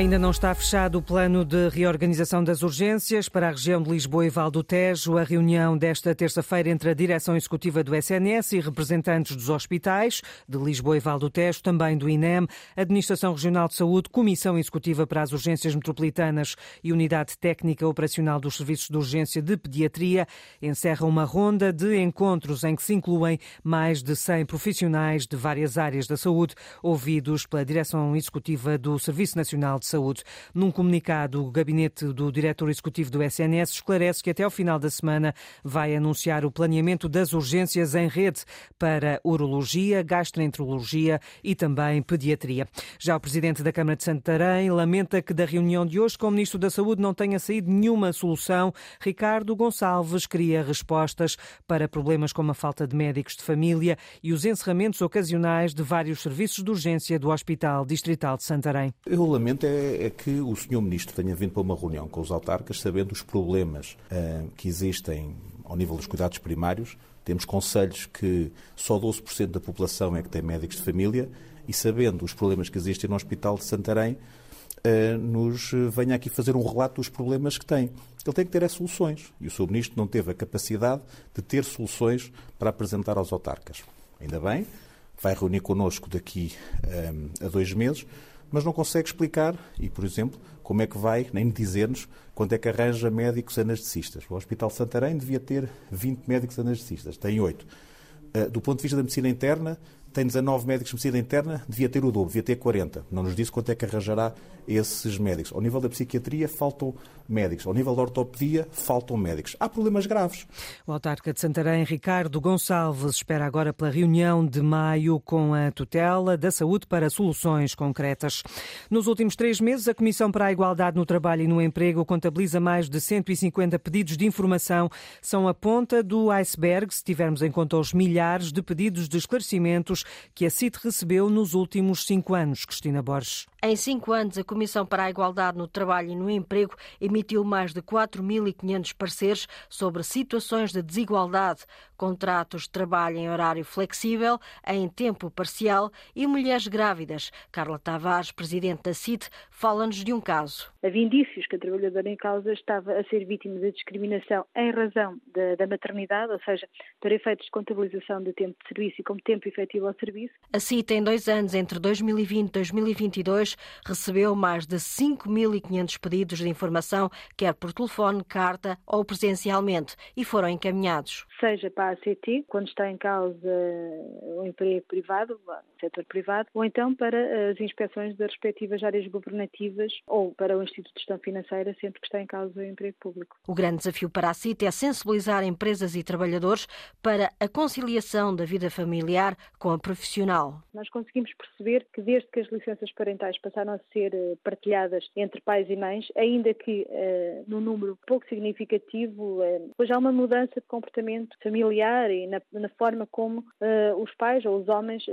Ainda não está fechado o plano de reorganização das urgências para a região de Lisboa e Val do Tejo. A reunião desta terça-feira entre a direção executiva do SNS e representantes dos hospitais de Lisboa e Val do Tejo, também do INEM, Administração Regional de Saúde, Comissão Executiva para as Urgências Metropolitanas e Unidade Técnica Operacional dos Serviços de Urgência de Pediatria, encerra uma ronda de encontros em que se incluem mais de 100 profissionais de várias áreas da saúde, ouvidos pela direção executiva do Serviço Nacional de Saúde. Num comunicado, o gabinete do diretor executivo do SNS esclarece que até ao final da semana vai anunciar o planeamento das urgências em rede para urologia, gastroenterologia e também pediatria. Já o presidente da Câmara de Santarém lamenta que da reunião de hoje com o ministro da Saúde não tenha saído nenhuma solução. Ricardo Gonçalves queria respostas para problemas como a falta de médicos de família e os encerramentos ocasionais de vários serviços de urgência do Hospital Distrital de Santarém. Eu lamento é, é que o Sr. Ministro tenha vindo para uma reunião com os autarcas sabendo os problemas uh, que existem ao nível dos cuidados primários. Temos conselhos que só 12% da população é que tem médicos de família e sabendo os problemas que existem no Hospital de Santarém, uh, nos venha aqui fazer um relato dos problemas que tem. Ele tem que ter as soluções e o Sr. Ministro não teve a capacidade de ter soluções para apresentar aos autarcas. Ainda bem, vai reunir connosco daqui um, a dois meses mas não consegue explicar, e por exemplo, como é que vai, nem dizer-nos quando é que arranja médicos anestesistas. O Hospital Santarém devia ter 20 médicos anestesistas, tem 8. Ah, do ponto de vista da medicina interna, tem 19 médicos de medicina interna, devia ter o dobro, devia ter 40. Não nos disse quanto é que arranjará esses médicos. Ao nível da psiquiatria, faltam médicos. Ao nível da ortopedia, faltam médicos. Há problemas graves. O autarca de Santarém, Ricardo Gonçalves, espera agora pela reunião de maio com a tutela da saúde para soluções concretas. Nos últimos três meses, a Comissão para a Igualdade no Trabalho e no Emprego contabiliza mais de 150 pedidos de informação. São a ponta do iceberg, se tivermos em conta os milhares de pedidos de esclarecimentos que a CIT recebeu nos últimos cinco anos. Cristina Borges. Em cinco anos, a Comissão para a Igualdade no Trabalho e no Emprego emitiu mais de 4.500 pareceres sobre situações de desigualdade, contratos de trabalho em horário flexível, em tempo parcial e mulheres grávidas. Carla Tavares, presidente da CIT, fala-nos de um caso. Havia indícios que a trabalhadora em causa estava a ser vítima de discriminação em razão da, da maternidade, ou seja, para efeitos de contabilização de tempo de serviço e como tempo efetivo ao serviço. A CIT, em dois anos, entre 2020 e 2022, recebeu mais de 5.500 pedidos de informação, quer por telefone, carta ou presencialmente, e foram encaminhados. Seja para a ACT, quando está em causa o emprego privado, o setor privado, ou então para as inspeções das respectivas áreas governativas ou para o Instituto de Gestão Financeira, sempre que está em causa o emprego público. O grande desafio para a CIT é sensibilizar empresas e trabalhadores para a conciliação da vida familiar com a profissional. Nós conseguimos perceber que desde que as licenças parentais passaram a ser eh, partilhadas entre pais e mães, ainda que uh, num número pouco significativo, uh, hoje há uma mudança de comportamento familiar e na, na forma como uh, os pais ou os homens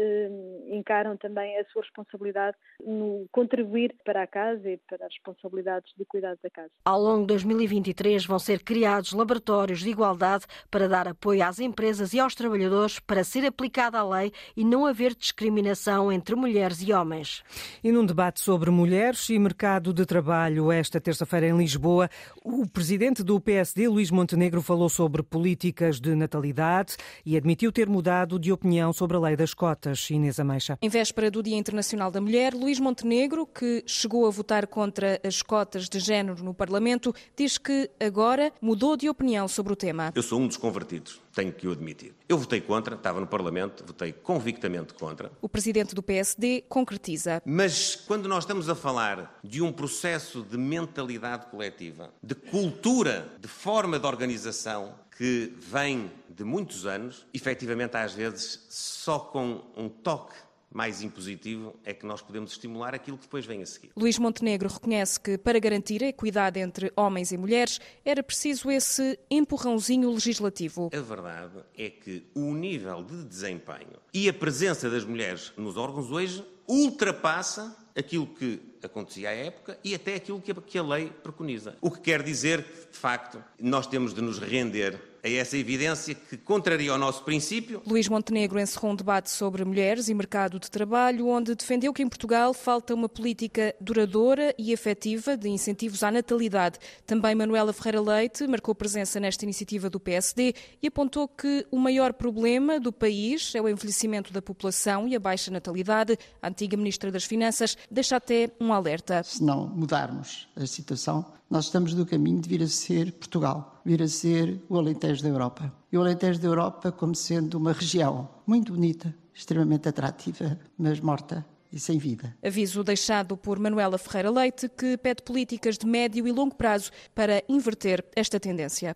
encaram também a sua responsabilidade no contribuir para a casa e para as responsabilidades de cuidado da casa. Ao longo de 2023 vão ser criados laboratórios de igualdade para dar apoio às empresas e aos trabalhadores para ser aplicada a lei e não haver discriminação entre mulheres e homens. E num debate sobre mulheres e mercado de trabalho esta terça-feira em Lisboa, o presidente do PSD, Luís Montenegro, falou sobre políticas de natalidade e admitiu ter mudado de opinião sobre a lei das cotas. Inês Ameixa. Em véspera do Dia Internacional da Mulher, Luís Montenegro, que chegou a votar contra as cotas de género no Parlamento, diz que agora mudou de opinião sobre o tema. Eu sou um dos convertidos tenho que o admitir. Eu votei contra, estava no Parlamento, votei convictamente contra. O presidente do PSD concretiza. Mas quando nós estamos a falar de um processo de mentalidade coletiva, de cultura, de forma de organização que vem de muitos anos, efetivamente às vezes só com um toque mais impositivo é que nós podemos estimular aquilo que depois vem a seguir. Luís Montenegro reconhece que para garantir a equidade entre homens e mulheres era preciso esse empurrãozinho legislativo. A verdade é que o nível de desempenho e a presença das mulheres nos órgãos hoje ultrapassa aquilo que acontecia à época e até aquilo que a lei preconiza. O que quer dizer que, de facto, nós temos de nos render a essa evidência que contraria o nosso princípio. Luís Montenegro encerrou um debate sobre mulheres e mercado de trabalho, onde defendeu que em Portugal falta uma política duradoura e efetiva de incentivos à natalidade. Também Manuela Ferreira Leite marcou presença nesta iniciativa do PSD e apontou que o maior problema do país é o envelhecimento da população e a baixa natalidade. A antiga Ministra das Finanças deixa até um alerta. Se não mudarmos a situação, nós estamos no caminho de vir a ser Portugal, vir a ser o Alentejo da Europa. E o Alentejo da Europa como sendo uma região muito bonita, extremamente atrativa, mas morta e sem vida. Aviso deixado por Manuela Ferreira Leite, que pede políticas de médio e longo prazo para inverter esta tendência.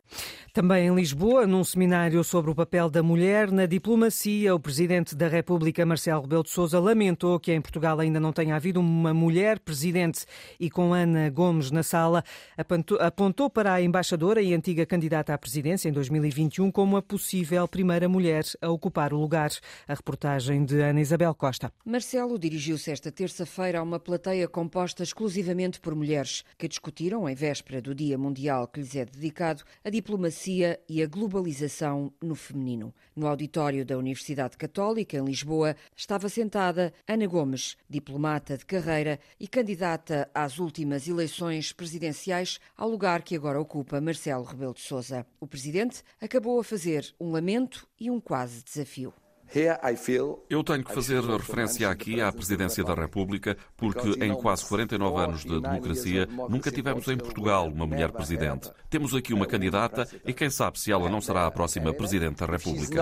Também em Lisboa, num seminário sobre o papel da mulher na diplomacia, o Presidente da República, Marcelo Rebelo de Sousa, lamentou que em Portugal ainda não tenha havido uma mulher presidente e com Ana Gomes na sala, apontou para a embaixadora e antiga candidata à presidência em 2021 como a possível primeira mulher a ocupar o lugar. A reportagem de Ana Isabel Costa. Marcelo dirigiu dirigiu-se esta terça-feira a uma plateia composta exclusivamente por mulheres, que discutiram, em véspera do Dia Mundial que lhes é dedicado, a diplomacia e a globalização no feminino. No auditório da Universidade Católica, em Lisboa, estava sentada Ana Gomes, diplomata de carreira e candidata às últimas eleições presidenciais, ao lugar que agora ocupa Marcelo Rebelo de Sousa. O presidente acabou a fazer um lamento e um quase desafio. Eu tenho que fazer referência aqui à Presidência da República, porque em quase 49 anos de democracia nunca tivemos em Portugal uma mulher presidente. Temos aqui uma candidata e quem sabe se ela não será a próxima Presidente da República.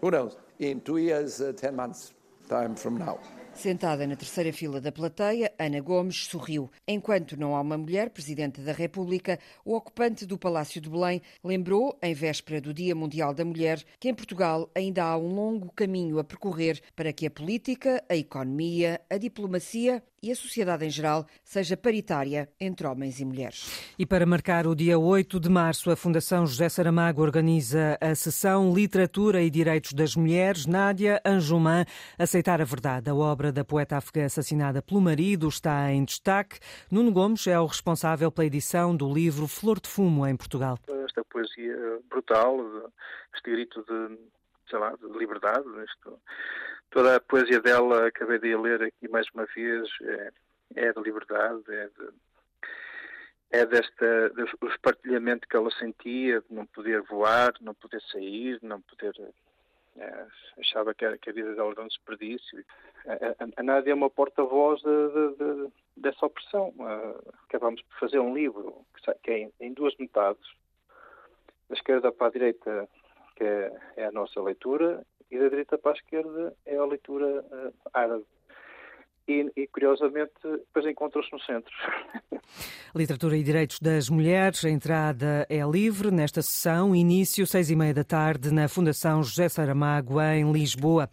Who knows? In two years, uh, ten months time from now. Sentada na terceira fila da plateia, Ana Gomes sorriu. Enquanto não há uma mulher presidente da República, o ocupante do Palácio de Belém lembrou, em véspera do Dia Mundial da Mulher, que em Portugal ainda há um longo caminho a percorrer para que a política, a economia, a diplomacia e a sociedade em geral seja paritária entre homens e mulheres. E para marcar o dia 8 de março, a Fundação José Saramago organiza a sessão Literatura e Direitos das Mulheres. Nádia Anjumã, Aceitar a Verdade. A obra da poeta afegã assassinada pelo marido está em destaque. Nuno Gomes é o responsável pela edição do livro Flor de Fumo em Portugal. Esta poesia brutal, este grito de, sei lá, de liberdade, isto toda a poesia dela, acabei de ler aqui mais uma vez, é, é de liberdade, é, de, é desta, do espartilhamento que ela sentia, de não poder voar, não poder sair, não poder. É, achava que, que a vida dela era um desperdício. A, a, a Nádia é uma porta-voz de, de, de, dessa opressão. Uh, acabamos por fazer um livro que, que é em, em duas metades, da esquerda para a direita, que é, é a nossa leitura, e da direita para a esquerda é a leitura uh, árabe. E, e, curiosamente, depois encontram-se no centro. Literatura e Direitos das Mulheres, a entrada é livre nesta sessão, início seis e meia da tarde na Fundação José Saramago, em Lisboa.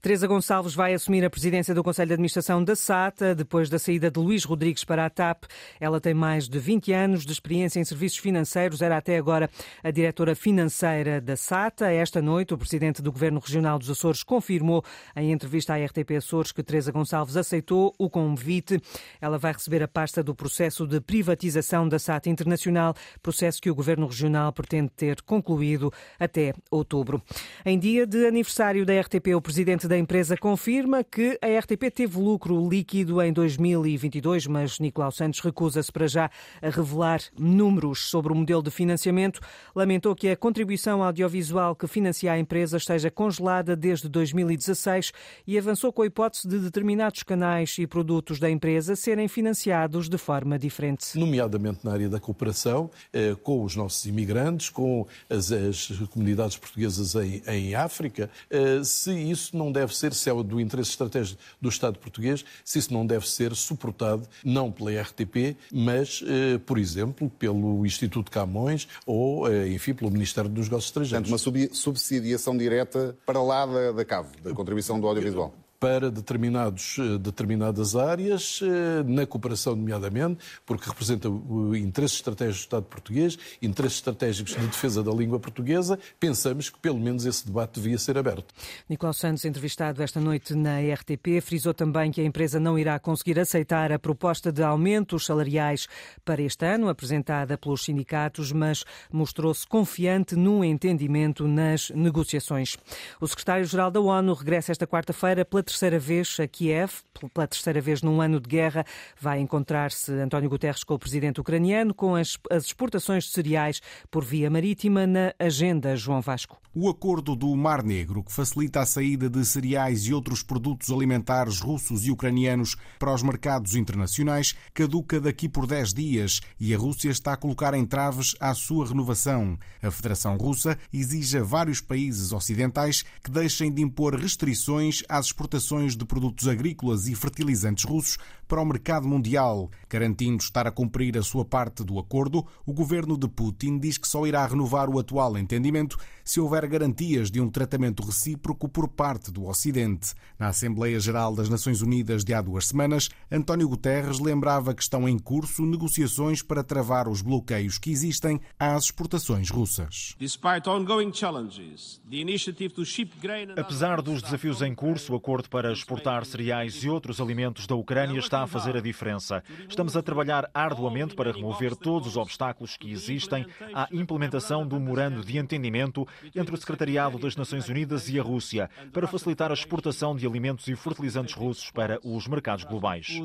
Teresa Gonçalves vai assumir a presidência do Conselho de Administração da SATA, depois da saída de Luís Rodrigues para a TAP. Ela tem mais de 20 anos de experiência em serviços financeiros, era até agora a diretora financeira da SATA. Esta noite, o presidente do Governo Regional dos Açores confirmou em entrevista à RTP Açores que Teresa Gonçalves aceitou o convite. Ela vai receber a pasta do processo de privatização da SATA Internacional, processo que o Governo Regional pretende ter concluído até outubro. Em dia de aniversário da RTP, o presidente da empresa confirma que a RTP teve lucro líquido em 2022, mas Nicolau Santos recusa-se para já a revelar números sobre o modelo de financiamento. Lamentou que a contribuição audiovisual que financia a empresa esteja congelada desde 2016 e avançou com a hipótese de determinados canais e produtos da empresa serem financiados de forma diferente. Nomeadamente na área da cooperação, eh, com os nossos imigrantes, com as, as comunidades portuguesas em, em África, eh, se isso não deve ser, se é do interesse estratégico do Estado português, se isso não deve ser suportado não pela RTP, mas, eh, por exemplo, pelo Instituto Camões ou, enfim, pelo Ministério dos Negócios Estrangeiros. Portanto, uma subsidiação direta para lá da, da CAV, da contribuição do audiovisual. Para determinados, eh, determinadas áreas, eh, na cooperação, nomeadamente, porque representa o interesse estratégico do Estado português, interesses estratégicos de defesa da língua portuguesa, pensamos que pelo menos esse debate devia ser aberto. Nicolau Santos, entrevistado esta noite na RTP, frisou também que a empresa não irá conseguir aceitar a proposta de aumentos salariais para este ano, apresentada pelos sindicatos, mas mostrou-se confiante no entendimento nas negociações. O secretário-geral da ONU regressa esta quarta-feira pela terceira vez a Kiev, pela terceira vez num ano de guerra. Vai encontrar-se António Guterres com o presidente ucraniano, com as, as exportações de cereais por via marítima na agenda, João Vasco. O acordo do Mar Negro, que facilita a saída de cereais e outros produtos alimentares russos e ucranianos para os mercados internacionais, caduca daqui por 10 dias e a Rússia está a colocar entraves à sua renovação. A Federação Russa exige a vários países ocidentais que deixem de impor restrições às exportações de produtos agrícolas e fertilizantes russos para o mercado mundial. Garantindo estar a cumprir a sua parte do acordo, o governo de Putin diz que só irá renovar o atual entendimento se houver garantias de um tratamento recíproco por parte do Ocidente. Na Assembleia Geral das Nações Unidas de há duas semanas, António Guterres lembrava que estão em curso negociações para travar os bloqueios que existem às exportações russas. Apesar dos desafios em curso, o acordo para exportar cereais e outros alimentos da Ucrânia está a fazer a diferença. Estamos a trabalhar arduamente para remover todos os obstáculos que existem à implementação do memorando de entendimento entre o Secretariado das Nações Unidas e a Rússia, para facilitar a exportação de alimentos e fertilizantes russos para os mercados globais.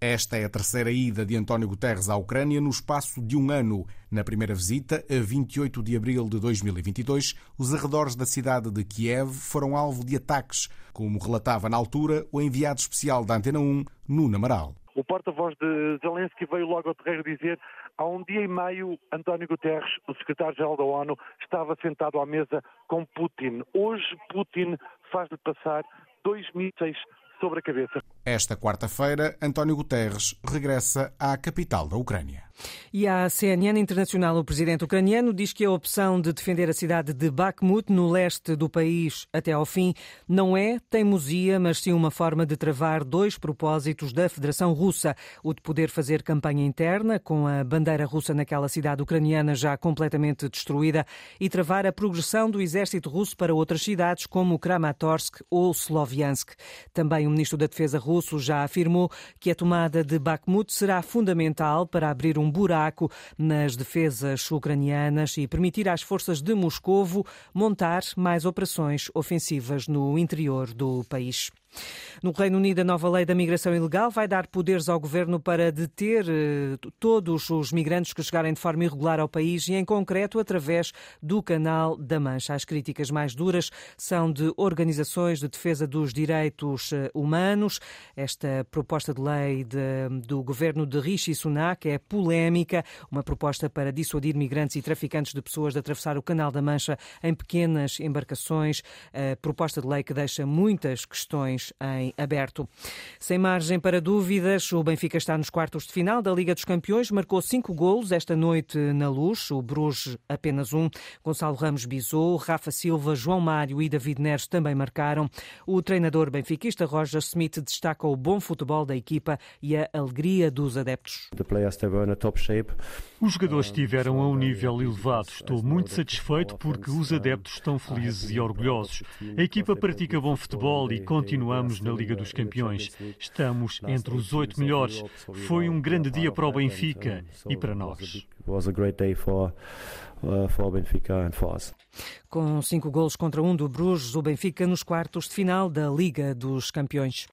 Esta é a terceira ida de António Guterres à Ucrânia no espaço de um ano. Na primeira visita, a 28 de abril de 2022, os arredores da cidade de Kiev foram alvo de ataques, como relatava na altura o enviado especial da Antena 1, Nuno Amaral. O porta-voz de Zelensky veio logo ao terreiro dizer há um dia e meio António Guterres, o secretário-geral da ONU, estava sentado à mesa com Putin. Hoje Putin faz-lhe passar dois mísseis sobre a cabeça. Esta quarta-feira, António Guterres regressa à capital da Ucrânia. E à CNN Internacional, o presidente ucraniano diz que a opção de defender a cidade de Bakhmut, no leste do país, até ao fim, não é teimosia, mas sim uma forma de travar dois propósitos da Federação Russa: o de poder fazer campanha interna, com a bandeira russa naquela cidade ucraniana já completamente destruída, e travar a progressão do exército russo para outras cidades, como Kramatorsk ou Sloviansk. Também o ministro da Defesa russo já afirmou que a tomada de Bakhmut será fundamental para abrir um buraco nas defesas ucranianas e permitir às forças de Moscovo montar mais operações ofensivas no interior do país. No Reino Unido, a nova lei da migração ilegal vai dar poderes ao governo para deter eh, todos os migrantes que chegarem de forma irregular ao país e, em concreto, através do Canal da Mancha. As críticas mais duras são de organizações de defesa dos direitos eh, humanos. Esta proposta de lei de, do governo de Rishi Sunak é polémica, uma proposta para dissuadir migrantes e traficantes de pessoas de atravessar o Canal da Mancha em pequenas embarcações. A proposta de lei que deixa muitas questões em aberto. Sem margem para dúvidas, o Benfica está nos quartos de final da Liga dos Campeões, marcou cinco golos esta noite na luz, o Bruges apenas um. Gonçalo Ramos bisou, Rafa Silva, João Mário e David Neres também marcaram. O treinador benfiquista Roger Smith destaca o bom futebol da equipa e a alegria dos adeptos. Os jogadores estiveram a um nível elevado. Estou muito satisfeito porque os adeptos estão felizes e orgulhosos. A equipa pratica bom futebol e continuamos na Liga dos Campeões. Estamos entre os oito melhores. Foi um grande dia para o Benfica e para nós. Com cinco golos contra um do Bruges, o Benfica nos quartos de final da Liga dos Campeões.